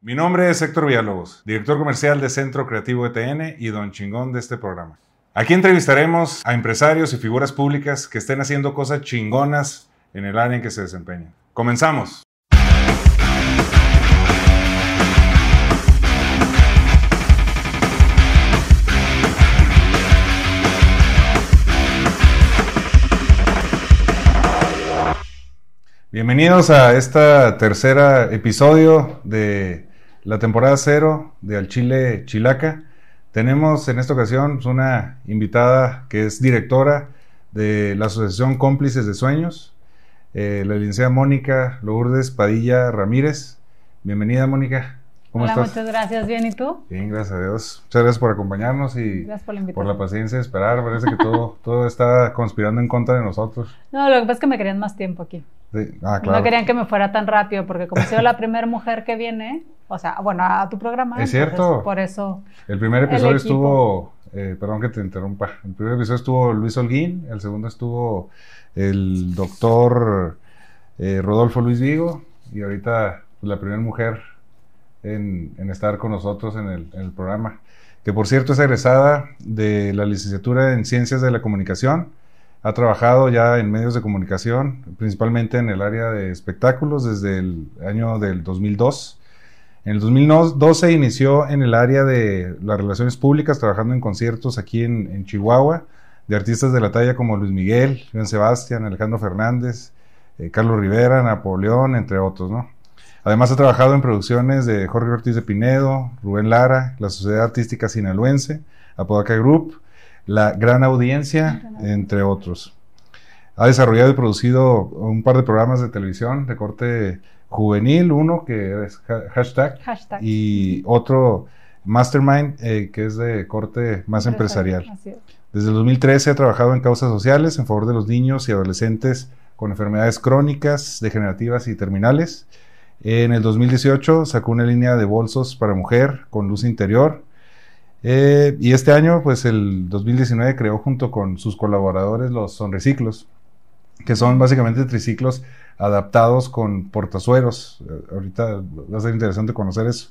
Mi nombre es Héctor Villalobos, director comercial de Centro Creativo ETN y don chingón de este programa. Aquí entrevistaremos a empresarios y figuras públicas que estén haciendo cosas chingonas en el área en que se desempeñan. Comenzamos. Bienvenidos a este tercer episodio de la temporada cero de Al Chile Chilaca. Tenemos en esta ocasión una invitada que es directora de la Asociación Cómplices de Sueños, eh, la licenciada Mónica Lourdes Padilla Ramírez. Bienvenida, Mónica. ¿Cómo Hola, muchas gracias. ¿Bien y tú? Bien, gracias a Dios. Muchas gracias por acompañarnos y por la, paciencia de esperar. Parece que todo, todo está conspirando en contra de nosotros. No, lo que pasa es que me querían más tiempo aquí. Ah, no querían que me fuera tan rápido, porque como soy la primera mujer que viene, o sea, bueno, a tu programa. Es cierto. Por eso. El primer episodio estuvo, eh, perdón que te interrumpa, el primer episodio estuvo Luis Holguín, el segundo estuvo el doctor eh, Rodolfo Luis Vigo, y ahorita pues, la primera mujer en, estar con nosotros en el, en programa, que por cierto es egresada de la licenciatura en Ciencias de la Comunicación ha trabajado ya en medios de comunicación, principalmente en el área de espectáculos desde el año del 2002. En el 2012 inició en el área de las relaciones públicas, trabajando en conciertos aquí en, Chihuahua, de artistas de la talla como Luis Miguel, Juan Sebastián, Alejandro Fernández, eh, Carlos Rivera, Napoleón, entre otros, ¿no? Además ha trabajado en producciones de Jorge Ortiz de Pinedo, Rubén Lara, la Sociedad Artística Sinaloense, Apodaca Group, la gran audiencia, entre otros. Ha desarrollado y producido un par de programas de televisión de corte juvenil, uno que es hashtag, y otro Mastermind eh, que es de corte más empresarial. Desde el 2013 ha trabajado en causas sociales en favor de los niños y adolescentes con enfermedades crónicas, degenerativas y terminales. En el 2018 sacó una línea de bolsos para mujer con luz interior eh, y este año, pues el 2019 creó junto con sus colaboradores los sonreciclos, que son básicamente triciclos adaptados con portazueros. Eh, ahorita va a ser interesante conocer eso.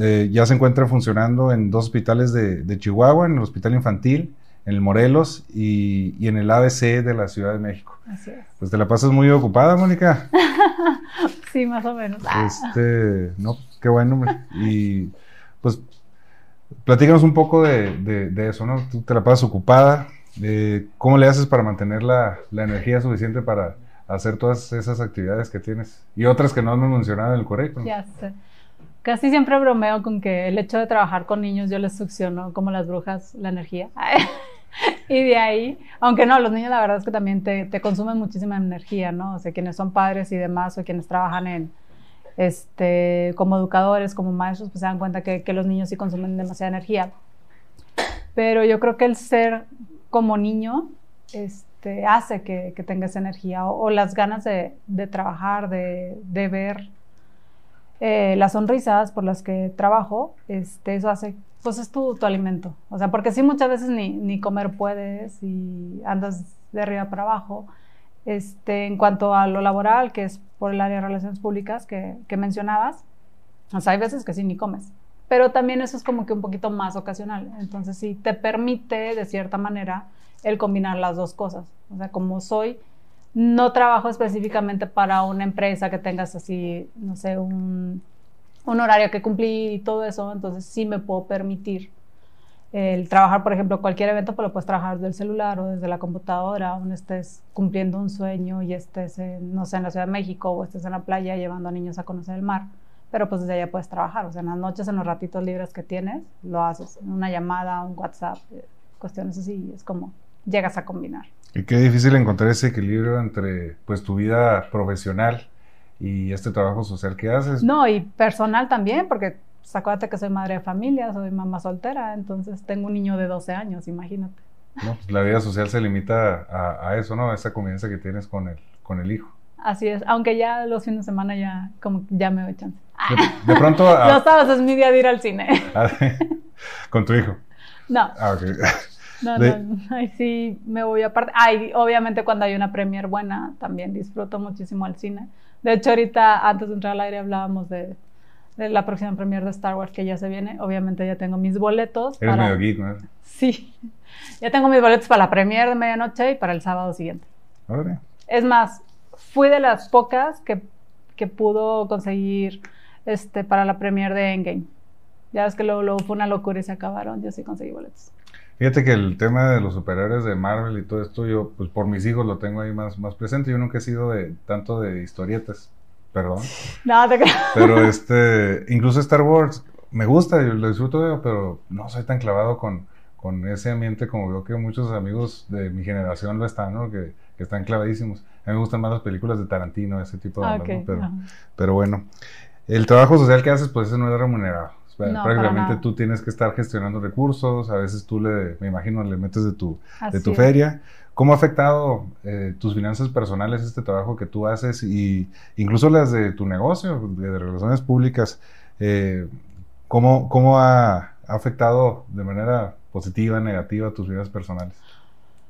Eh, ya se encuentran funcionando en dos hospitales de, Chihuahua, en el Hospital Infantil, en el Morelos y, y, en el ABC de la Ciudad de México. Así es. Pues te la pasas muy ocupada, Mónica. sí, más o menos. Este, no, qué bueno. Y pues Platícanos un poco de, eso, ¿no? Tú te la pasas ocupada. Eh, ¿Cómo le haces para mantener la, energía suficiente para hacer todas esas actividades que tienes? Y otras que no hemos mencionado en el currículum. Ya sé. Casi siempre bromeo con que el hecho de trabajar con niños yo les succiono como las brujas la energía. y de ahí, aunque no, los niños la verdad es que también te, te consumen muchísima energía, ¿no? O sea, quienes son padres y demás o quienes trabajan en, este, como educadores, como maestros, pues se dan cuenta que, los niños sí consumen demasiada energía. Pero yo creo que el ser como niño este, hace que, que tengas energía o, las ganas de, trabajar, de, ver eh, las sonrisas por las que trabajo, este, eso hace, pues es tu, tu alimento. O sea, porque sí muchas veces ni, ni comer puedes y andas de arriba para abajo. Este, en cuanto a lo laboral, que es por el área de relaciones públicas que, mencionabas, o hay veces que sí ni comes, pero también eso es como que un poquito más ocasional, entonces sí te permite de cierta manera el combinar las dos cosas, o sea, como soy, no trabajo específicamente para una empresa que tengas así, no sé, un, un horario que cumplir y todo eso, entonces sí me puedo permitir el trabajar, por ejemplo, cualquier evento, pues lo puedes trabajar desde el celular o desde la computadora, aún estés cumpliendo un sueño y estés, no sé, en la Ciudad de México o estés en la playa llevando a niños a conocer el mar, pero pues desde allá puedes trabajar, o sea, en las noches, en los ratitos libres que tienes, lo haces, una llamada, un WhatsApp, eh, cuestiones así, es como llegas a combinar. Y qué difícil encontrar ese equilibrio entre, pues, tu vida profesional y este trabajo social que haces. No, y personal también, porque pues acuérdate que soy madre de familia, soy mamá soltera, entonces tengo un niño de 12 años, imagínate. No, pues la vida social se limita a, eso, ¿no? A esa convivencia que tienes con el, con el hijo. Así es, aunque ya los fines de semana ya como ya me doy chance. De, pronto... Los sábados es mi día de ir al cine. Ah, ¿Con tu hijo? No. Ah, ok. No, no, ay, sí, me voy aparte. Ay, obviamente cuando hay una premier buena, también disfruto muchísimo al cine. De hecho, ahorita, antes de entrar al aire, hablábamos de, de la próxima premiere de Star Wars que ya se viene. Obviamente ya tengo mis boletos. Eres medio geek, ¿no? Sí. Ya tengo mis boletos para la premiere de medianoche y para el sábado siguiente. Es más, fui de las pocas que, que pudo conseguir este, para la premiere de Endgame. Ya ves que luego, fue una locura y se acabaron. Yo sí conseguí boletos. Fíjate que el tema de los superhéroes de Marvel y todo esto, yo, pues por mis hijos lo tengo ahí más, más presente. Yo nunca he sido de tanto de historietas, perdón. No, te creo. Pero este, incluso Star Wars, me gusta, yo lo disfruto, pero no soy tan clavado con, con ese ambiente como veo que muchos amigos de mi generación lo están, ¿no? Que, que están clavadísimos. A mí me gustan más las películas de Tarantino, ese tipo de ah, ¿no? pero, pero bueno, el trabajo social que haces, pues eso no es remunerado prácticamente tú tienes que estar gestionando recursos, a veces tú le, me imagino, le metes de tu, de tu feria. ¿Cómo ha afectado eh, tus finanzas personales este trabajo que tú haces y incluso las de tu negocio, de, relaciones públicas? Eh, ¿cómo, ¿Cómo ha, afectado de manera positiva, negativa tus vidas personales?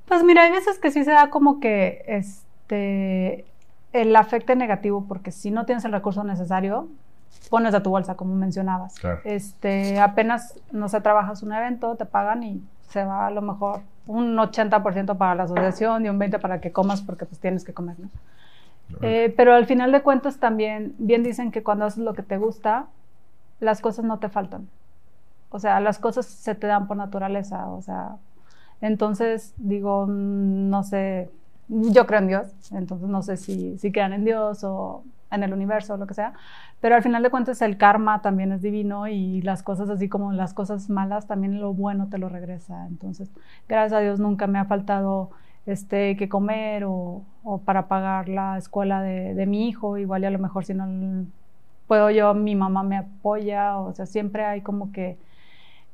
Pues mira, hay veces que sí se da como que este el afecte negativo porque si no tienes el recurso necesario, pones de tu bolsa, como mencionabas. Este, apenas, no sé, trabajas un evento, te pagan y se va a lo mejor un 80% para la asociación y un 20% para que comas porque pues tienes que comer, ¿no? Eh, pero al final de cuentas también, bien dicen que cuando haces lo que te gusta, las cosas no te faltan. O sea, las cosas se te dan por naturaleza, o sea, entonces digo, no sé, yo creo en Dios, entonces no sé si, si crean en Dios o en el universo o lo que sea, pero al final de cuentas el karma también es divino y las cosas así como las cosas malas, también lo bueno te lo regresa. Entonces, gracias a Dios nunca me ha faltado este, que comer o, o para pagar la escuela de, de, mi hijo, igual y a lo mejor si no puedo yo, mi mamá me apoya, o sea, siempre hay como que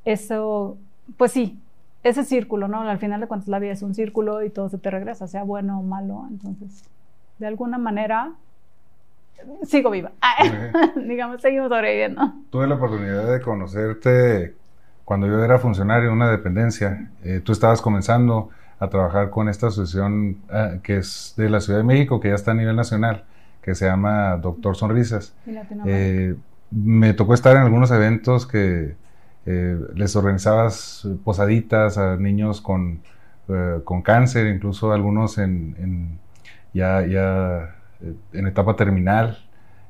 eso, pues sí, ese círculo, ¿no? Al final de cuentas la vida es un círculo y todo se te regresa, sea bueno o malo, entonces, de alguna manera sigo viva. Digamos, seguimos sobreviviendo. Tuve la oportunidad de conocerte cuando yo era funcionario en una dependencia. Eh, tú estabas comenzando a trabajar con esta asociación eh, que es de la Ciudad de México, que ya está a nivel nacional, que se llama Doctor Sonrisas. Eh, me tocó estar en algunos eventos que les organizabas posaditas a niños con, con cáncer, incluso algunos en, en ya, ya en etapa terminal.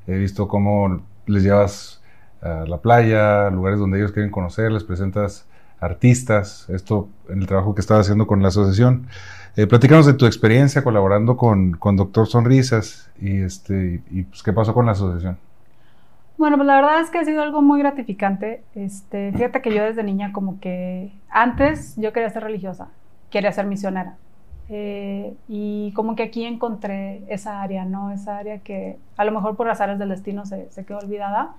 He visto cómo les llevas a la playa, lugares donde ellos quieren conocer, les presentas artistas, esto en el trabajo que estaba haciendo con la asociación. Eh, platícanos de tu experiencia colaborando con, con Doctor Sonrisas y, este, y pues, qué pasó con la asociación. Bueno, pues la verdad es que ha sido algo muy gratificante. Este, fíjate que yo desde niña como que antes yo quería ser religiosa, quería ser misionera. Eh, y como que aquí encontré esa área, ¿no? Esa área que a lo mejor por áreas del destino se, se, quedó olvidada.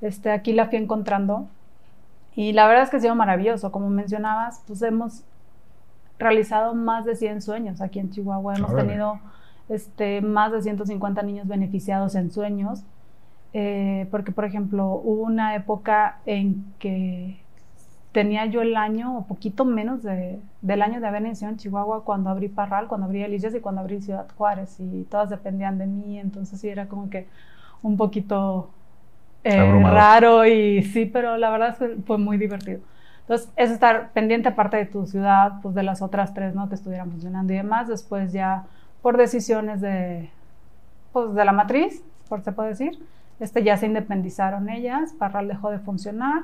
Este, aquí la fui encontrando y la verdad es que ha sido maravilloso. Como mencionabas, pues hemos realizado más de 100 sueños aquí en Chihuahua. Hemos tenido este, más de 150 niños beneficiados en sueños. Eh, porque, por ejemplo, hubo una época en que tenía yo el año, o poquito menos de, del año de haber nacido en Chihuahua cuando abrí Parral, cuando abrí Elías y cuando abrí Ciudad Juárez, y todas dependían de mí, entonces sí era como que un poquito eh, raro y sí, pero la verdad es que fue muy divertido. Entonces, es estar pendiente aparte de tu ciudad, pues de las otras tres, ¿no? Que estuvieran funcionando y demás. Después ya por decisiones de, pues de la matriz, por se puede decir, este, ya se independizaron ellas, Parral dejó de funcionar,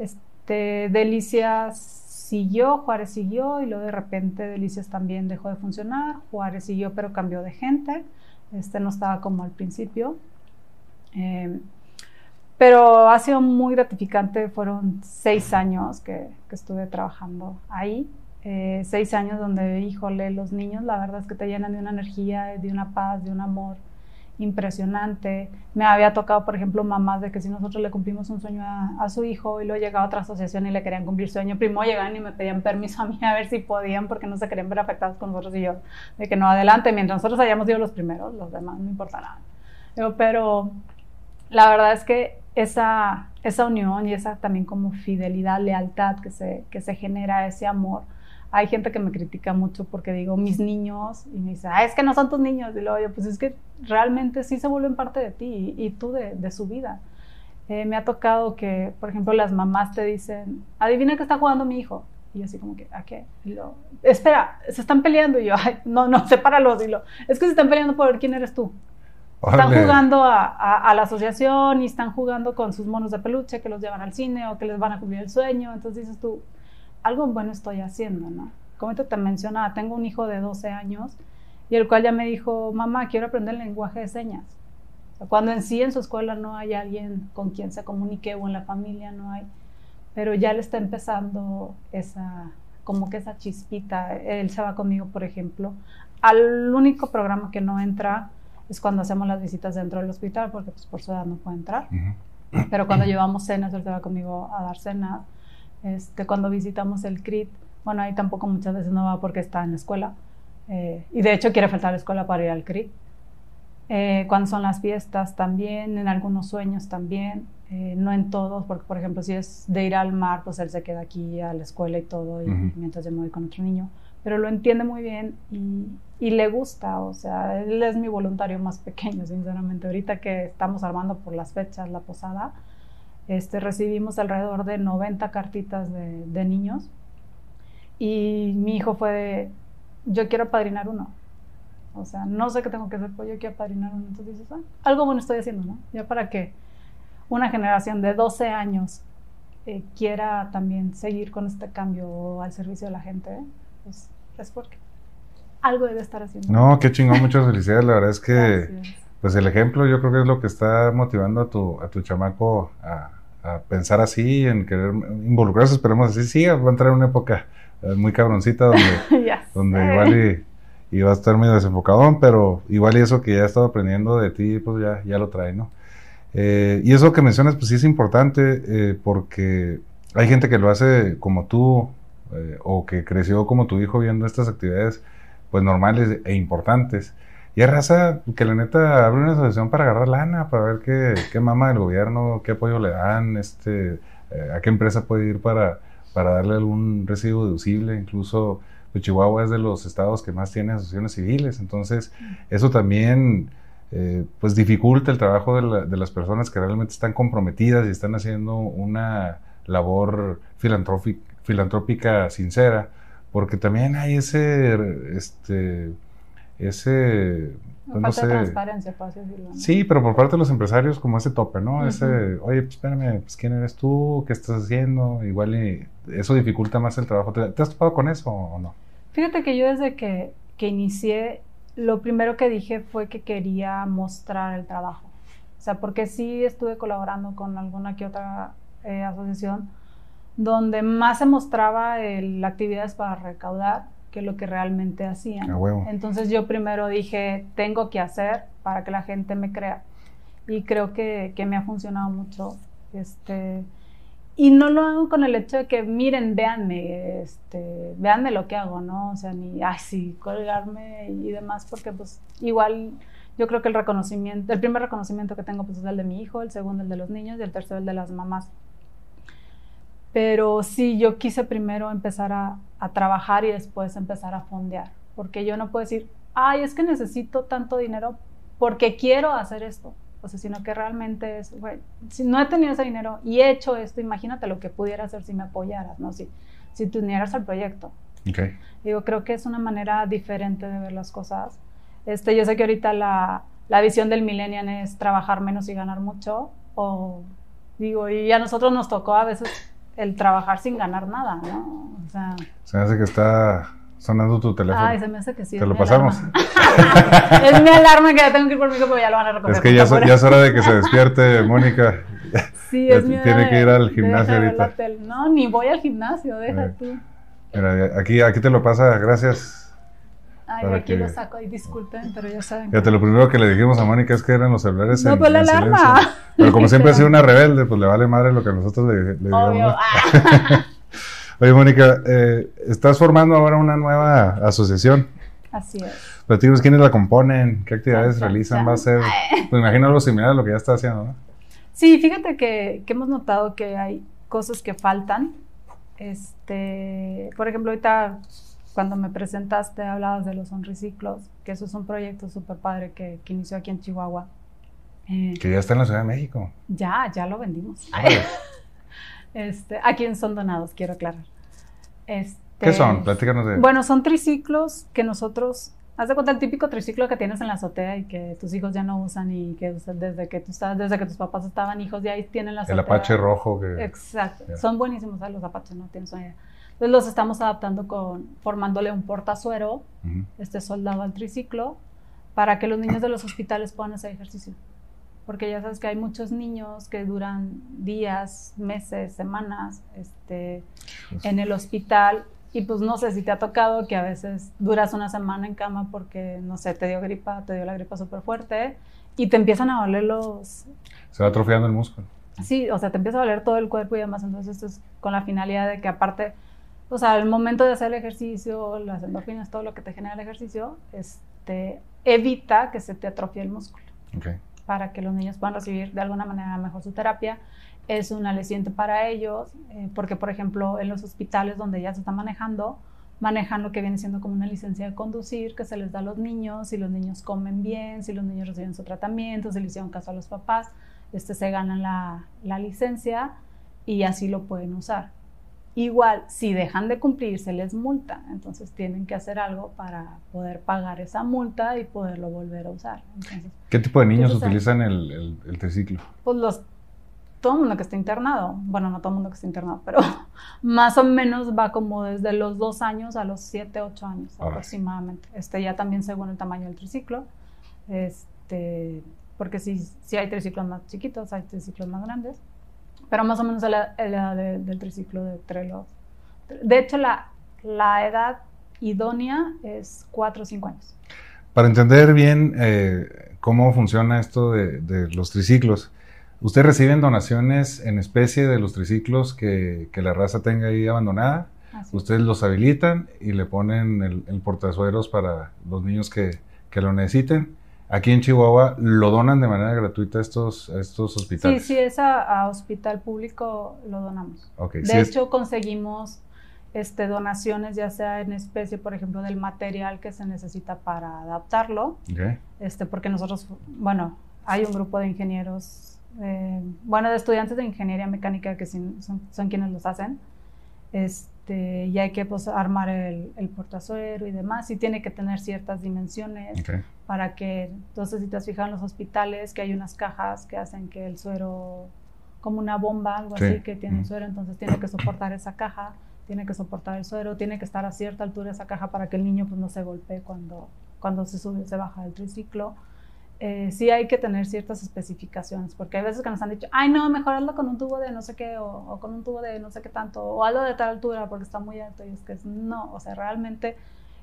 este, este, Delicias siguió, Juárez siguió y luego de repente Delicias también dejó de funcionar, Juárez siguió pero cambió de gente, este no estaba como al principio. Eh, pero ha sido muy gratificante, fueron seis años que, estuve trabajando ahí, eh, seis años donde, híjole, los niños la verdad es que te llenan de una energía, de una paz, de un amor impresionante. Me había tocado, por ejemplo, mamás de que si nosotros le cumplimos un sueño a, su hijo y luego llegaba otra asociación y le querían cumplir sueño, primero llegaban y me pedían permiso a mí a ver si podían porque no se querían ver afectados con nosotros y yo, de que no adelante, mientras nosotros hayamos sido los primeros, los demás no importa nada. pero la verdad es que esa, esa unión y esa también como fidelidad, lealtad que se, que se genera, ese amor, hay gente que me critica mucho porque digo mis niños y me dice, ah, es que no son tus niños. Y luego yo, pues es que realmente sí se vuelven parte de ti y, tú de, su vida. Eh, me ha tocado que, por ejemplo, las mamás te dicen, adivina que está jugando mi hijo. Y yo así como que, ¿a qué? Y lo, espera, se están peleando. Y yo, Ay, no, no, sepáralos. Y lo, es que se están peleando por ver quién eres tú. Están jugando a, a- a la asociación y están jugando con sus monos de peluche que los llevan al cine o que les van a cumplir el sueño. Entonces dices tú, algo bueno estoy haciendo, ¿no? Como te, mencionaba, tengo un hijo de 12 años y el cual ya me dijo, mamá, quiero aprender el lenguaje de señas. O sea, cuando en sí en su escuela no hay alguien con quien se comunique o en la familia no hay, pero ya le está empezando esa, como que esa chispita. Él se va conmigo, por ejemplo, al único programa que no entra es cuando hacemos las visitas dentro del hospital, porque pues, por su edad no puede entrar. Pero cuando llevamos cenas, él se va conmigo a dar cenas. Este, cuando visitamos el CRIT, bueno, ahí tampoco muchas veces no va porque está en la escuela. Eh, y de hecho quiere faltar a la escuela para ir al CRIT. Eh, cuando son las fiestas también, en algunos sueños también, eh, no en todos, porque por ejemplo si es de ir al mar, pues él se queda aquí a la escuela y todo, y Ujú. mientras yo me voy con otro niño, pero lo entiende muy bien y, y le gusta, o sea, él es mi voluntario más pequeño, sinceramente. Ahorita que estamos armando por las fechas la posada, este, recibimos alrededor de 90 cartitas de, de niños y mi hijo fue de, yo quiero padrinar uno. O sea, no sé qué tengo que hacer, pero yo quiero padrinar uno. Entonces dices, "Ah, algo bueno estoy haciendo, ¿no? Ya para que una generación de 12 años eh, quiera también seguir con este cambio al servicio de la gente, ¿eh? pues es porque algo debe estar haciendo. No, qué chingón, muchas felicidades. La verdad es que, Gracias. Pues el ejemplo yo creo que es lo que está motivando a tu, a tu chamaco a, a pensar así, en querer involucrarse. Esperemos así siga. Va a entrar en una época eh, muy cabroncita donde, donde igual y, y va a estar medio desenfocadón, pero igual y eso que ya ha estado aprendiendo de ti, pues ya, ya lo trae, ¿no? Eh, y eso que mencionas, pues sí es importante eh, porque hay gente que lo hace como tú eh, o que creció como tu hijo viendo estas actividades pues normales e importantes. Y hay raza que la neta abre una asociación para agarrar lana, para ver qué, qué mama del gobierno, qué apoyo le dan, este, eh, a qué empresa puede ir para, para darle algún residuo deducible. Incluso pues, Chihuahua es de los estados que más tiene asociaciones civiles. Entonces, eso también eh, pues dificulta el trabajo de, la- de las personas que realmente están comprometidas y están haciendo una labor filantrófica, filantrópica sincera, porque también hay ese, este, ese, pues, no Falta de transparencia, así decirlo. ¿no? Sí, pero por parte de los empresarios como ese tope, ¿no? Ese, oye, pues espérame, pues quién eres tú, qué estás haciendo, igual y eso dificulta más el trabajo. ¿Te, te has topado con eso o no? Fíjate que yo desde que, que inicié, lo primero que dije fue que quería mostrar el trabajo. O sea, porque sí estuve colaborando con alguna que otra eh, asociación donde más se mostraba el, actividades para recaudar que lo que realmente hacían. A huevo. Entonces yo primero dije, tengo que hacer para que la gente me crea. Y creo que, que me ha funcionado mucho. Este, y no lo hago con el hecho de que, miren, véanme, este, véanme lo que hago, ¿no? O sea, ni, ay, sí, colgarme y demás, porque pues igual yo creo que el reconocimiento, el primer reconocimiento que tengo pues es el de mi hijo, el segundo el de los niños y el tercero el de las mamás. Pero sí, yo quise primero empezar a, a trabajar y después empezar a fondear, porque yo no puedo decir, ay, es que necesito tanto dinero porque quiero hacer esto. O sea, sino que realmente es, güey, si no he tenido ese dinero y he hecho esto, imagínate lo que pudiera hacer si me apoyaras, ¿no? Si, si te unieras al proyecto. Ok. Digo, creo que es una manera diferente de ver las cosas. Este, yo sé que ahorita la, la visión del millennial es trabajar menos y ganar mucho, o digo, y a nosotros nos tocó a veces el trabajar sin ganar nada, ¿no? O sea, Se me hace que está sonando tu teléfono. ay, se me hace que sí. Te lo pasamos. es mi alarma que ya tengo que ir por mí, pero ya lo van a recoger. Es que ya, so- ya es hora de que se despierte, Mónica. Sí, es mi tiene que ir al gimnasio ahorita. No, ni voy al gimnasio, deja Eh. tú. Mira, aquí, aquí te lo pasa, gracias. Ay, aquí que- lo saco, y disculpen, pero ya saben. Fíjate, lo primero que le dijimos a Mónica es que eran los celulares No, en, pues la alarma. Pero como siempre ha sido una rebelde, pues le vale madre lo que nosotros le, le digamos. Ah. Oye, Mónica, eh, estás formando ahora una nueva asociación. Así es. Platícanos quiénes la componen, qué actividades realizan, va a ser, pues imagino algo similar a lo que ya está haciendo, ¿no? Sí, fíjate que, que hemos notado que hay cosas que faltan. Este, por ejemplo, ahorita cuando me presentaste hablabas de los sonrisiclos, que eso es un proyecto súper padre que, que inició aquí en Chihuahua. Eh, Que ya está en la Ciudad de México. ya, ya lo vendimos. Este, ¿A quién son donados? Quiero aclarar. Este, ¿Qué son? Platícanos de... Bueno, son triciclos que nosotros, haz de cuenta el típico triciclo que tienes en la azotea y que tus hijos ya no usan y que desde que tú estás, desde que tus papás estaban hijos ya ahí tienen la el azotea. Apache rojo que... Exacto. Son buenísimos ¿sabes? los apaches, no tienes una idea. Entonces los estamos adaptando con, formándole un portazuero, Ujú. este soldado al triciclo, para que los niños de los hospitales puedan hacer ejercicio. Porque ya sabes que hay muchos niños que duran días, meses, semanas este, en el hospital y pues no sé si te ha tocado que a veces duras una semana en cama porque, no sé, te dio gripa, te dio la gripa súper fuerte y te empiezan a doler los... Se va atrofiando el músculo. Sí, o sea, te empieza a doler todo el cuerpo y demás, entonces esto es con la finalidad de que aparte, o sea, al momento de hacer el ejercicio, las endorfinas, todo lo que te genera el ejercicio, este, evita que se te atrofie el músculo Ok. para que los niños puedan recibir de alguna manera mejor su terapia. Es un aliciente para ellos, eh, porque por ejemplo en los hospitales donde ya se está manejando, manejan lo que viene siendo como una licencia de conducir que se les da a los niños, si los niños comen bien, si los niños reciben su tratamiento, si le hicieron caso a los papás, este, se ganan la, la licencia y así lo pueden usar. Igual, si dejan de cumplir, se les multa, entonces tienen que hacer algo para poder pagar esa multa y poderlo volver a usar. Entonces, ¿Qué tipo de niños Entonces, utilizan el, el- el triciclo? pues los todo el mundo que está internado, bueno, no todo el mundo que está internado, pero más o menos va como desde los dos años a los siete, ocho años Órale. aproximadamente. Este ya también según el tamaño del triciclo, este, porque sí, sí hay triciclos más chiquitos, hay triciclos más grandes, pero más o menos la, la edad de- del triciclo de entre los, de hecho la, la edad idónea es cuatro o cinco años. Para entender bien eh, cómo funciona esto de, de los triciclos, ¿ustedes reciben donaciones en especie de los triciclos que, que la raza tenga ahí abandonada? Así. Ustedes los habilitan y le ponen el, el portazueros para los niños que, que lo necesiten. Aquí en Chihuahua lo donan de manera gratuita a estos, estos Sí, hospitales. sí, es a, a hospital público lo donamos. De sí es- hecho, conseguimos este, donaciones, ya sea en especie, por ejemplo, del material que se necesita para adaptarlo, este, porque nosotros, bueno, hay un grupo de ingenieros, eh, bueno, de estudiantes de ingeniería mecánica que son, son quienes los hacen, este, y hay que pues, armar el, el portazuero y demás, y tiene que tener ciertas dimensiones para que, entonces si te has fijado en los hospitales, que hay unas cajas que hacen que el suero, como una bomba, algo Sí. así, que tiene Ujú. suero, entonces tiene que soportar esa caja, tiene que soportar el suero, tiene que estar a cierta altura esa caja para que el niño pues, no se golpee cuando, cuando se sube, se baja del triciclo. Eh, sí hay que tener ciertas especificaciones, porque hay veces que nos han dicho, ay no, mejor hazlo con un tubo de no sé qué, o, o con un tubo de no sé qué tanto, o hazlo de tal altura porque está muy alto, y es que es- no, o sea, realmente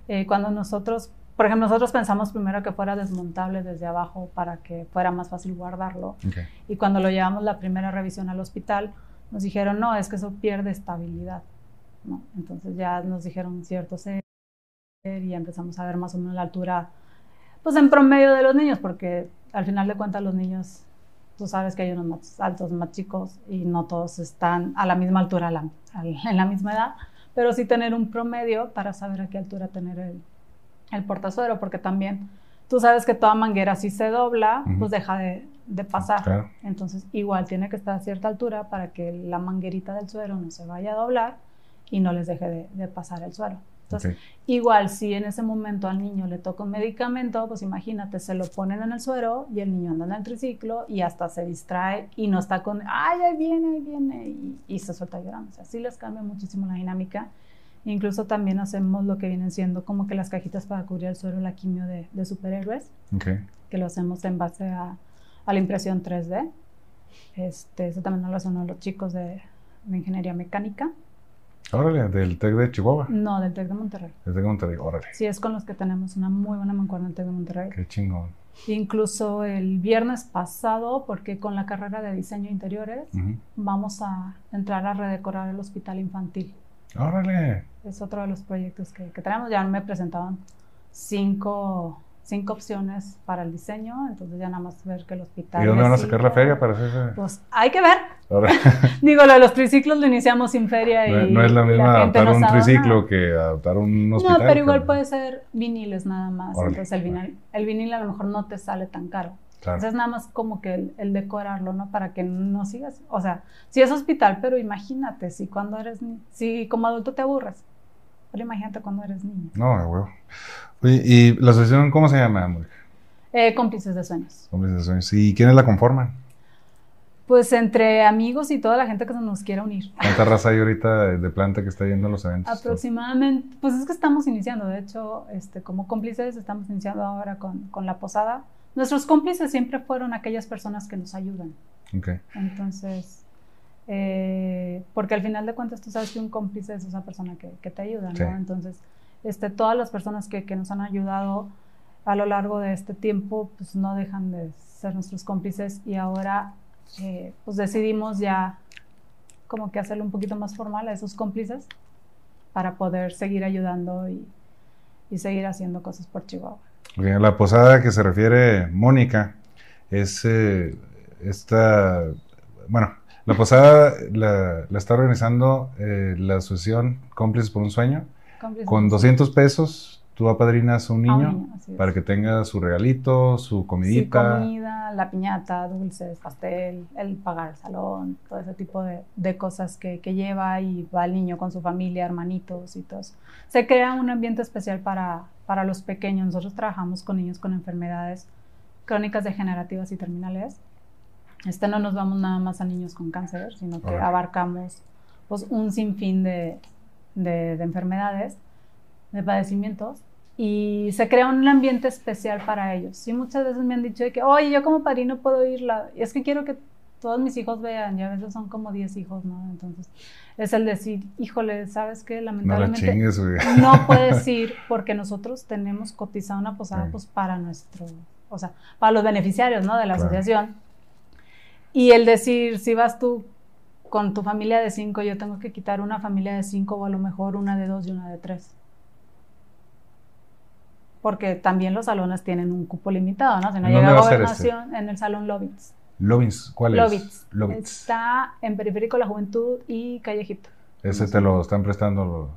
eh, cuando nosotros, por ejemplo, nosotros pensamos primero que fuera desmontable desde abajo para que fuera más fácil guardarlo, ok. y cuando lo llevamos la primera revisión al hospital, nos dijeron, no, es que eso pierde estabilidad, ¿no? Entonces ya nos dijeron cierto ser y empezamos a ver más o menos la altura, pues en promedio de los niños, porque al final de cuentas los niños, tú sabes que hay unos más altos, más chicos, y no todos están a la misma altura, a la- al- en la misma edad, pero sí tener un promedio para saber a qué altura tener el, el portazuero, porque también tú sabes que toda manguera si se dobla, Ujú. pues deja de, de pasar. Claro. Entonces, igual tiene que estar a cierta altura para que la manguerita del suero no se vaya a doblar y no les deje de, de pasar el suero. Entonces, Ok. igual si en ese momento al niño le toca un medicamento, pues imagínate, se lo ponen en el suero y el niño anda en el triciclo y hasta se distrae y no está con, ay, ahí viene, ahí viene, y, y se suelta llorando. O sea, sí les cambia muchísimo la dinámica. Incluso también hacemos lo que vienen siendo como que las cajitas para cubrir el suero, la quimio de, de superhéroes Ok. que lo hacemos en base a, a la impresión 3D. Este, eso también nos lo hacen los chicos de, de ingeniería mecánica. Órale, del TEC de Chihuahua. No, del TEC de Monterrey. Desde Monterrey, órale. Sí, es con los que tenemos una muy buena mancuerna en el TEC de Monterrey. Qué chingón. Incluso el viernes pasado, porque con la carrera de diseño interiores, Ujú. vamos a entrar a redecorar el hospital infantil. Órale. Es otro de los proyectos que, que tenemos. Ya me presentaban cinco, cinco opciones para el diseño, entonces ya nada más ver que el hospital... ¿Y dónde van a sacar la feria para hacer? Pues hay que ver. Digo, lo de los triciclos lo iniciamos sin feria y no, no es la misma gente adaptar un triciclo que adaptar un hospital. No, pero igual puede ser viniles nada más. Entonces el vinil, el vinil a lo mejor no te sale tan caro. Entonces, nada más como que el, el, decorarlo, ¿no? Para que no sigas. O sea, sí es hospital, pero imagínate, si cuando eres. Si como adulto te aburres. Pero imagínate cuando eres niño. No, huevo. Oye, ¿y la asociación cómo se llama, amor? Eh, cómplices de sueños. Cómplices de sueños. ¿Y quiénes la conforman? Pues entre amigos y toda la gente que se nos quiera unir. ¿Cuánta raza hay ahorita de planta que está yendo a los eventos? Aproximadamente, pues es que estamos iniciando, de hecho, este, como cómplices estamos iniciando ahora con, con la posada. Nuestros cómplices siempre fueron aquellas personas que nos ayudan. Okay. Entonces, eh, porque al final de cuentas tú sabes que un cómplice es esa persona que, que te ayuda, ¿no? Sí. Entonces, este, todas las personas que, que nos han ayudado a lo largo de este tiempo, pues no dejan de ser nuestros cómplices y ahora eh, pues decidimos ya como que hacerlo un poquito más formal a esos cómplices para poder seguir ayudando y, y seguir haciendo cosas por Chihuahua. La posada que se refiere Mónica es eh, esta, bueno, la posada la, la está organizando eh, la asociación Cómplices por un Sueño Cómplices con 200 pesos. Tú apadrinas a un a un niño para que tenga su regalito, su comidita. comida, la piñata, dulces, pastel, el pagar el salón, todo ese tipo de, de cosas que, que lleva y va el niño con su familia, hermanitos y todo eso. Se crea un ambiente especial para, para los pequeños. Nosotros trabajamos con niños con enfermedades crónicas degenerativas y terminales. Este no nos vamos nada más a niños con cáncer, sino que abarcamos pues, un sinfín de, de, de enfermedades, de padecimientos y se crea un ambiente especial para ellos. Y muchas veces me han dicho de que, oye, yo como padrino puedo ir, la... es que quiero que todos mis hijos vean, y a veces son como 10 hijos, ¿no? Entonces, es el decir, híjole, ¿sabes qué? No la Lamentablemente chingues, güey. no puedes ir porque nosotros tenemos cotizada una posada Sí. pues para nuestro, o sea, para los beneficiarios, ¿no? De la Claro. asociación. Y el decir, si vas tú con tu familia de cinco, yo tengo que quitar una familia de cinco o a lo mejor una de dos y una de tres. Porque también los salones tienen un cupo limitado, ¿no? Si no ¿En llega va ser este? gobernación, en el salón Lovitz. Lovins, ¿cuál es? Lovitz. Lovitz. Está en Periférico La Juventud y Calle Egipto. Ese te lo están prestando. lo-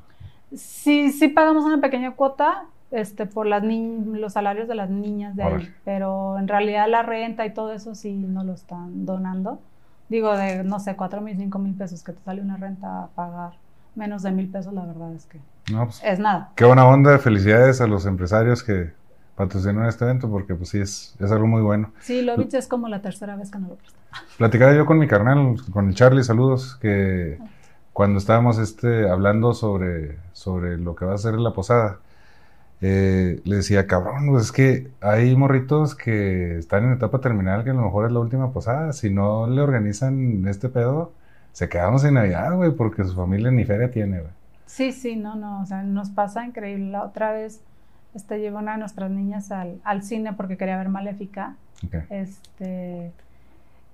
Sí, sí pagamos una pequeña cuota este, por las ni- los salarios de las niñas de ahí, pero en realidad la renta y todo eso sí no lo están donando. Digo, de, no sé, cuatro mil, cinco mil pesos que te sale una renta a pagar menos de mil pesos, la verdad es que No, pues, es nada. Qué buena onda, felicidades a los empresarios que patrocinaron este evento porque pues sí, es, es algo muy bueno. Sí, Lovitz es como la tercera vez que no lo presta. Platicaba yo con mi carnal, con el Charlie, saludos, que cuando estábamos este, hablando sobre, sobre lo que va a ser la posada, eh, le decía, cabrón, pues es que hay morritos que están en etapa terminal que a lo mejor es la última posada, si no le organizan este pedo, se quedaron sin Navidad, güey, porque su familia ni feria tiene, güey. Sí, sí, no, no, o sea, nos pasa increíble. La otra vez este, llevó una de nuestras niñas al, al cine porque quería ver Maléfica. Este,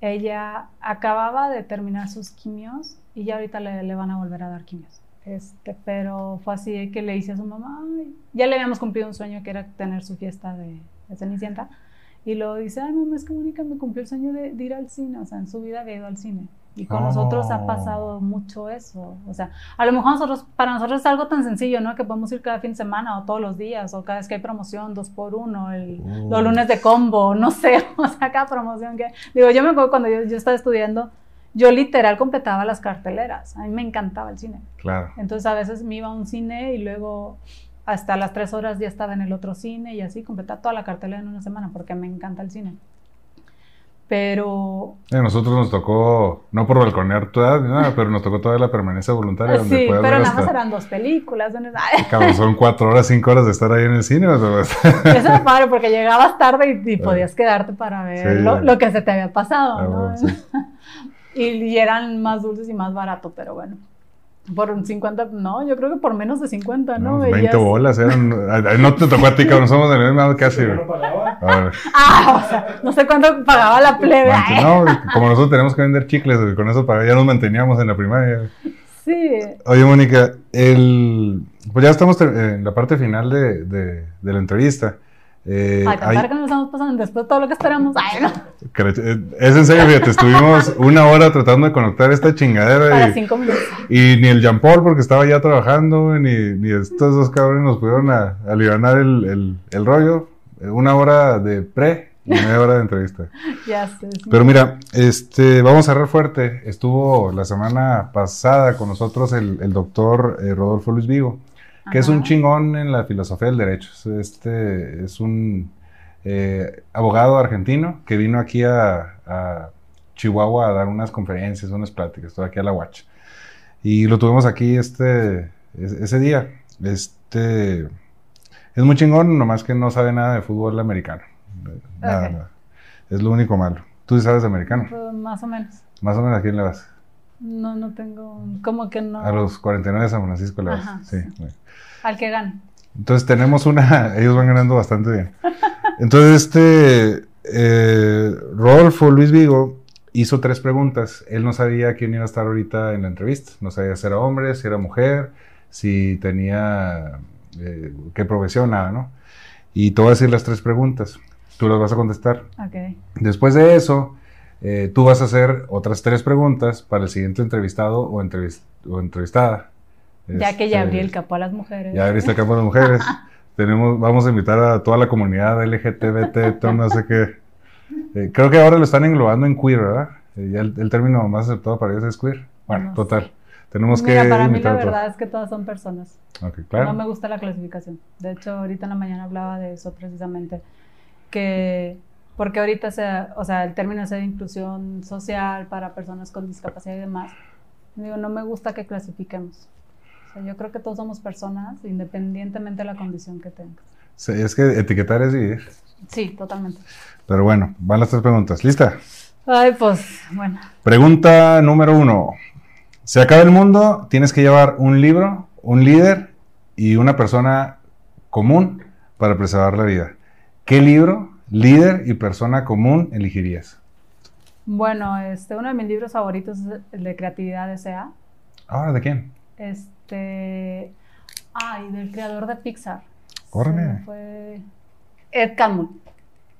ella acababa de terminar sus quimios y ya ahorita le, le van a volver a dar quimios. Este, pero fue así de que le hice a su mamá, "Ay", ya le habíamos cumplido un sueño que era tener su fiesta de, de Cenicienta. Y luego dice, ay mamá, es que Mónica me cumplió el sueño de, de ir al cine. O sea, en su vida había ido al cine. Y con Oh. nosotros ha pasado mucho eso. O sea, a lo mejor nosotros, para nosotros es algo tan sencillo, ¿no? Que podemos ir cada fin de semana o todos los días o cada vez que hay promoción, dos por uno, el, los lunes de combo, no sé, o sea, cada promoción que... Digo, yo me acuerdo cuando yo, yo estaba estudiando, yo literal completaba las carteleras. A mí me encantaba el cine. Claro. Entonces a veces me iba a un cine y luego hasta las tres horas ya estaba en el otro cine y así completaba toda la cartelera en una semana porque me encanta el cine. Pero A nosotros nos tocó, no por balconear tu edad ni nada, pero nos tocó toda la permanencia voluntaria. donde sí, pero nada más eran dos películas. Ay, Cabrón, son cuatro horas, cinco horas de estar ahí en el cine. Eso era padre porque llegabas tarde y, y podías quedarte para ver Sí. lo, lo que se te había pasado. Ah, ¿no? sí. y, y eran más dulces y más barato, pero bueno. Por un 50, no, yo creo que por menos de 50, ¿no? no, 20 Veías- bolas eran. No te tocó a ti, cabrón, somos de la misma casi. Güey. no pagaba. A ver, Ah, o sea, no sé cuánto pagaba la plebe. Ay, no, como nosotros tenemos que vender chicles, güey, con eso para, ya nos manteníamos en la primaria. Sí, Oye, Mónica, el, pues ya estamos en la parte final de, de, de la entrevista. Eh, Ay, tan hay- que nos estamos pasando después de todo lo que esperamos. Ay, no, eh, es en serio, fíjate, estuvimos una hora tratando de conectar esta chingadera para y, cinco minutos. y ni el Jean Paul, porque estaba ya trabajando, ni, ni estos dos cabrones nos pudieron a, el, el, el rollo. Eh, Una hora de pre Media hora de entrevista. ya sé. sí. Pero mira, este, vamos a cerrar fuerte. Estuvo la semana pasada con nosotros el, el doctor eh, Rodolfo Luis Vigo, que es un chingón en la filosofía del derecho. Este es un eh, abogado argentino que vino aquí a, a Chihuahua a dar unas conferencias, unas pláticas, todo aquí a la Watch. Y lo tuvimos aquí este, es- ese día. Este es muy chingón, nomás que no sabe nada de fútbol americano. Nada, nada. Es lo único malo. Tú sí sabes de americano. Pues, más o menos. Más o menos a quién le vas. No, no tengo. Como que no. A los 49 de San Francisco le vas. Ajá, sí. Al que gane. Entonces tenemos una. Ellos van ganando bastante bien. Entonces, este. eh, Rodolfo Luis Vigo hizo tres preguntas. Él no sabía quién iba a estar ahorita en la entrevista. No sabía si era hombre, si era mujer, si tenía. eh, qué profesión, nada, ¿no? Y te voy a decir las tres preguntas. Tú las vas a contestar. Ok. Después de eso, eh, tú vas a hacer otras tres preguntas para el siguiente entrevistado o, entrevis- o entrevistada. Ya que ya Este, abrí el capó a las mujeres. Ya abriste el campo de las mujeres. Tenemos, vamos a invitar a toda la comunidad LGTBT, no sé qué. Eh, creo que ahora lo están englobando en queer, ¿verdad? Eh, ya el, el término más aceptado para ellos es queer. Bueno, No total. Tenemos Mira, que para mí la a verdad es que todas son personas. Ok, claro. No me gusta la clasificación. De hecho, ahorita en la mañana hablaba de eso precisamente. Que, porque ahorita, se, o sea, el término es de inclusión social para personas con discapacidad y demás. Digo, no me gusta que clasifiquemos. O sea, yo creo que todos somos personas, independientemente de la condición que tengas. Sí, es que etiquetar es dividir. Sí, totalmente. Pero bueno, van las tres preguntas. ¿Lista? Ay, pues, bueno. Pregunta número uno. Se acaba el mundo, tienes que llevar un libro, un líder y una persona común para preservar la vida. ¿Qué libro, líder y persona común elegirías? Bueno, este, uno de mis libros favoritos es el de Creatividad S.A. Ahora, ¿de quién? Este. Ay, del creador de Pixar. Órale. Se me fue Ed Catmull.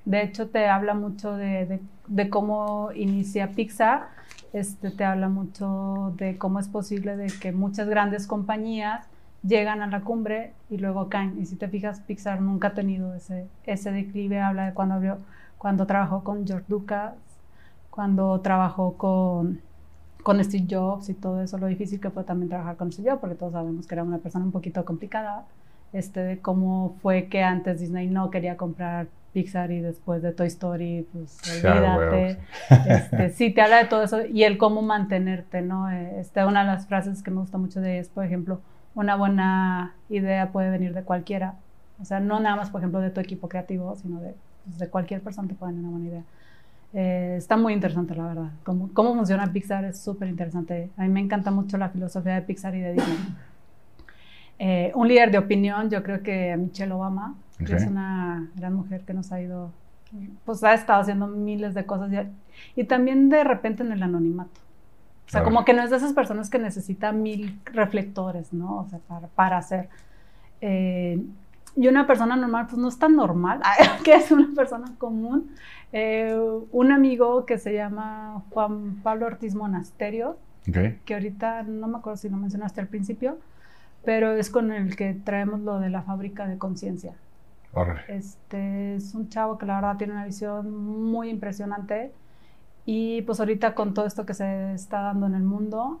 De hecho, te habla mucho de, de- de cómo inicia Pixar. Este, te habla mucho de cómo es posible de que muchas grandes compañías llegan a la cumbre y luego caen. Y si te fijas, Pixar nunca ha tenido ese, ese declive. Habla de cuando, abrió, cuando trabajó con George Lucas, cuando trabajó con, con Steve Jobs y todo eso, lo difícil que fue también trabajar con Steve Jobs, porque todos sabemos que era una persona un poquito complicada, este, de cómo fue que antes Disney no quería comprar Pixar y después de Toy Story, pues olvídate. Este, sí, te habla de todo eso y el cómo mantenerte, ¿no? Eh, Este, una de las frases que me gusta mucho de es, por ejemplo, una buena idea puede venir de cualquiera. O sea, no nada más, por ejemplo, de tu equipo creativo, sino de, pues, de cualquier persona te puede venir una buena idea. Eh, está muy interesante, la verdad. Cómo, cómo funciona Pixar es súper interesante. A mí me encanta mucho la filosofía de Pixar y de Disney. Eh, un líder de opinión, yo creo que Michelle Obama, que es una gran mujer que nos ha ido, pues ha estado haciendo miles de cosas y, y también de repente en el anonimato. O sea, como que no es de esas personas que necesita mil reflectores, ¿no? O sea, para, para hacer. Eh, y una persona normal, pues no es tan normal, que es una persona común. Eh, un amigo que se llama Juan Pablo Ortiz Monasterio, Ok. que ahorita no me acuerdo si lo mencionaste al principio, pero es con el que traemos lo de la fábrica de conciencia. Este es un chavo que la verdad tiene una visión muy impresionante y pues ahorita con todo esto que se está dando en el mundo,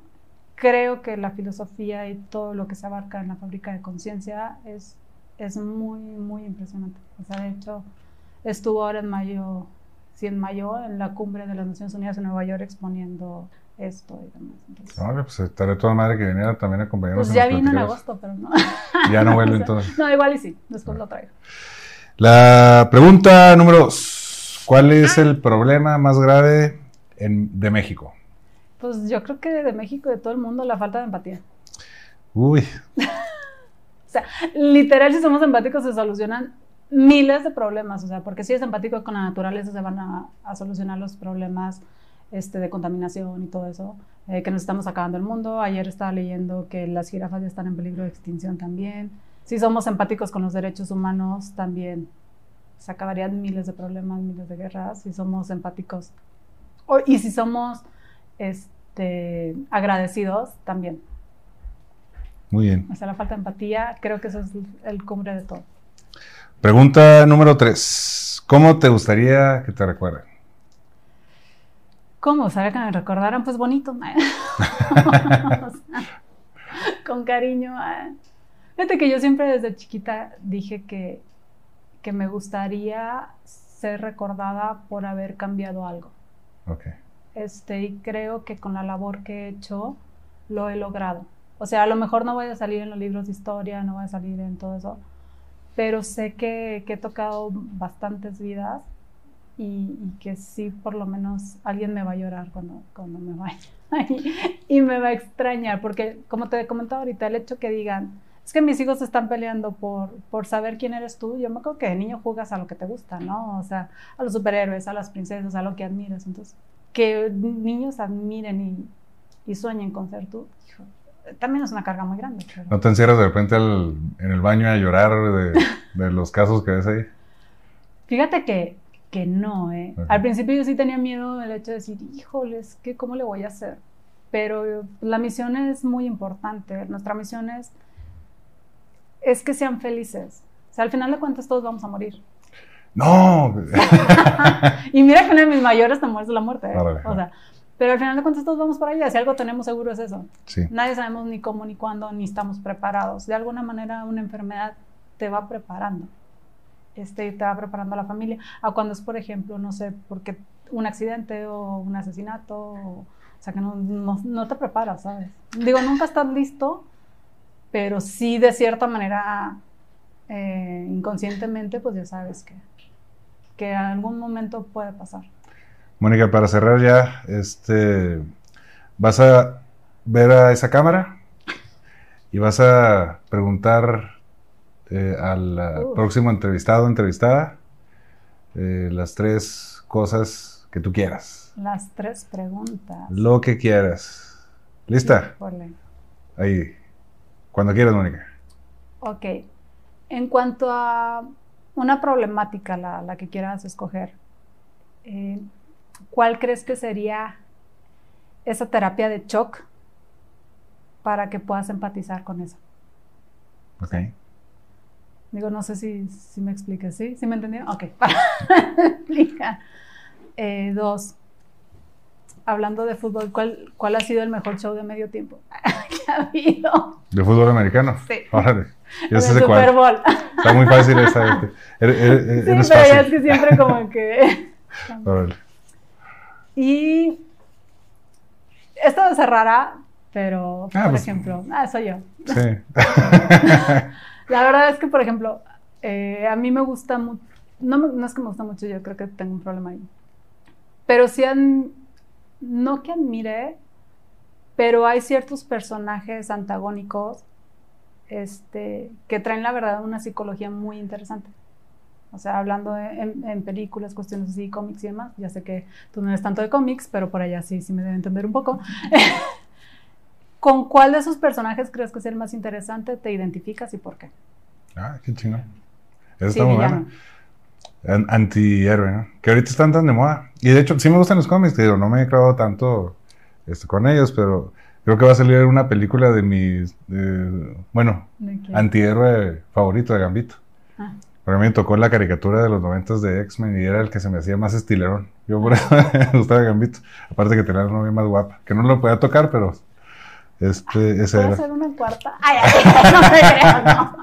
creo que la filosofía y todo lo que se abarca en la fábrica de conciencia es, es muy, muy impresionante. O sea, de hecho, estuvo ahora en mayo, sí, en mayo, en la cumbre de las Naciones Unidas en Nueva York exponiendo esto y demás. Entonces, Órale, pues estaré toda madre que viniera también a acompañarnos. pues ya vino en agosto, pero no. Ya no vuelve O sea, entonces. No, igual y sí, después lo traigo. La pregunta número dos. ¿Cuál es el problema más grave en- de México? Pues yo creo que de México de todo el mundo la falta de empatía. Uy, O sea, literal, si somos empáticos se solucionan miles de problemas. O sea, porque si eres empático con la naturaleza se van a, a solucionar los problemas este, de contaminación y todo eso, eh, que nos estamos acabando el mundo. Ayer estaba leyendo que las jirafas ya están en peligro de extinción también. Si somos empáticos con los derechos humanos, también se acabarían miles de problemas, miles de guerras. Si somos empáticos y si somos este, agradecidos, también. muy bien. O sea, la falta de empatía, creo que eso es el cumbre de todo. Pregunta número tres. ¿Cómo te gustaría que te recuerden? ¿Cómo? Sea, que me recordaran, pues bonito. con cariño. Fíjate que yo siempre desde chiquita dije que, que me gustaría ser recordada por haber cambiado algo. Ok. Este, y creo que con la labor que he hecho lo he logrado. O sea, a lo mejor no voy a salir en los libros de historia, no voy a salir en todo eso, pero sé que, que he tocado bastantes vidas y, que sí, por lo menos alguien me va a llorar cuando, cuando me vaya y me va a extrañar, porque como te he comentado ahorita, el hecho que digan, es que mis hijos están peleando por, por saber quién eres tú, yo me acuerdo que de niño jugas a lo que te gusta, ¿no? O sea, a los superhéroes, a las princesas, a lo que admiras, entonces, que niños admiren y, y sueñen con ser tú, también es una carga muy grande. ¿No te encierras de repente en el baño a llorar de, de los casos que ves ahí? Fíjate que que no, ¿eh? Al principio yo sí tenía miedo del hecho de decir, híjoles, ¿qué, ¿cómo le voy a hacer? Pero la misión es muy importante. Nuestra misión es, es que sean felices. O sea, al final de cuentas todos vamos a morir. No. y mira que uno de mis mayores temores es la muerte. ¿eh? O sea, pero al final de cuentas todos vamos por ahí. Si algo tenemos seguro es eso. Sí. Nadie sabemos ni cómo, ni cuándo, ni estamos preparados. De alguna manera una enfermedad te va preparando este, te va preparando a la familia, a cuando es, por ejemplo, no sé, porque un accidente o un asesinato, o, sea, que no, no, te preparas, ¿sabes? Digo, nunca estás listo, pero sí de cierta manera, eh, inconscientemente, pues ya sabes que, que en algún momento puede pasar. Mónica, para cerrar ya, este, vas a ver a esa cámara y vas a preguntar eh, al próximo entrevistado o entrevistada eh, las tres cosas que tú quieras. Las tres preguntas. Lo que quieras. ¿Lista? Ahí. Cuando quieras, Mónica. Ok. En cuanto a una problemática, la, la que quieras escoger, eh, ¿cuál crees que sería esa terapia de shock para que puedas empatizar con eso? Ok. Digo, no sé si, si me expliqué, ¿sí? ¿Sí me entendieron? Ok, eh, dos, hablando de fútbol, ¿cuál, ¿cuál ha sido el mejor show de medio tiempo habido? ¿De fútbol americano? Sí. Órale. Ya sé Super Bowl. Está muy fácil esa. sí, pero ya es que siempre como que... Órale. Y esto se rara, pero, ah, por pues, ejemplo, ah, soy yo. Sí. La verdad es que, por ejemplo, eh, a mí me gusta mucho, no, no, es que me gusta mucho, yo creo que tengo un problema ahí. Pero sí, no que admire, pero hay ciertos personajes antagónicos este, que traen, la verdad, una psicología muy interesante. O sea, hablando en, películas, cuestiones así, cómics y demás. Ya sé que tú no eres tanto de cómics, pero por allá sí, sí me debe entender un poco. ¿Con cuál de esos personajes crees que es el más interesante? ¿Te identificas y por qué? Ah, qué chingón. Eso está muy bueno. Antihéroe, ¿no? Que ahorita están tan de moda. Y de hecho, sí me gustan los cómics, te digo, no me he clavado tanto este, con ellos, pero creo que va a salir una película de mis, bueno, antihéroe favorito de Gambito. Ah. Porque a mí me tocó la caricatura de los noventas de X-Men y era el que se me hacía más estilerón. Yo por eso me gustaba Gambito. Aparte que tenía la novia más guapa. Que no lo podía tocar, pero este, ese era. hacer una cuarta? Ay, no me creo, no.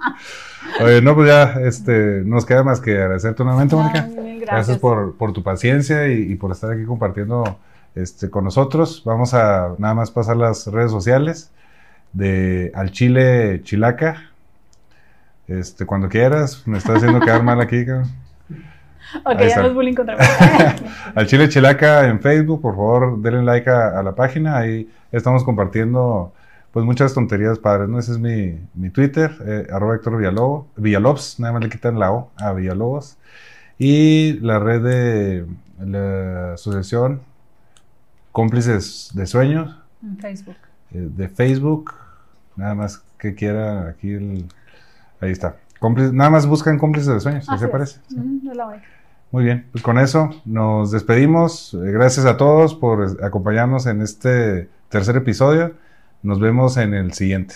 Oye, no, pues ya este, nos queda más que agradecerte nuevamente, Mónica. gracias. gracias por, por, tu paciencia y, por estar aquí compartiendo este, con nosotros. Vamos a nada más pasar las redes sociales de Al Chile Chilaca. Este, cuando quieras, me estás haciendo quedar mal aquí, cabrón. Ok, ya no es bullying contra mí. Al Chile Chilaca en Facebook, por favor, denle like a, la página. Ahí estamos compartiendo pues muchas tonterías padres, ¿no? Ese es mi, mi Twitter, eh, arroba Héctor Villalobos, Villalobos, nada más le quitan la O a Villalobos. Y la red de la asociación Cómplices de Sueños. En Facebook. Eh, de Facebook, nada más que quiera aquí el, ahí está. nada más buscan Cómplices de Sueños, ¿qué parece? Muy bien, pues con eso nos despedimos. Eh, gracias a todos por acompañarnos en este tercer episodio. Nos vemos en el siguiente.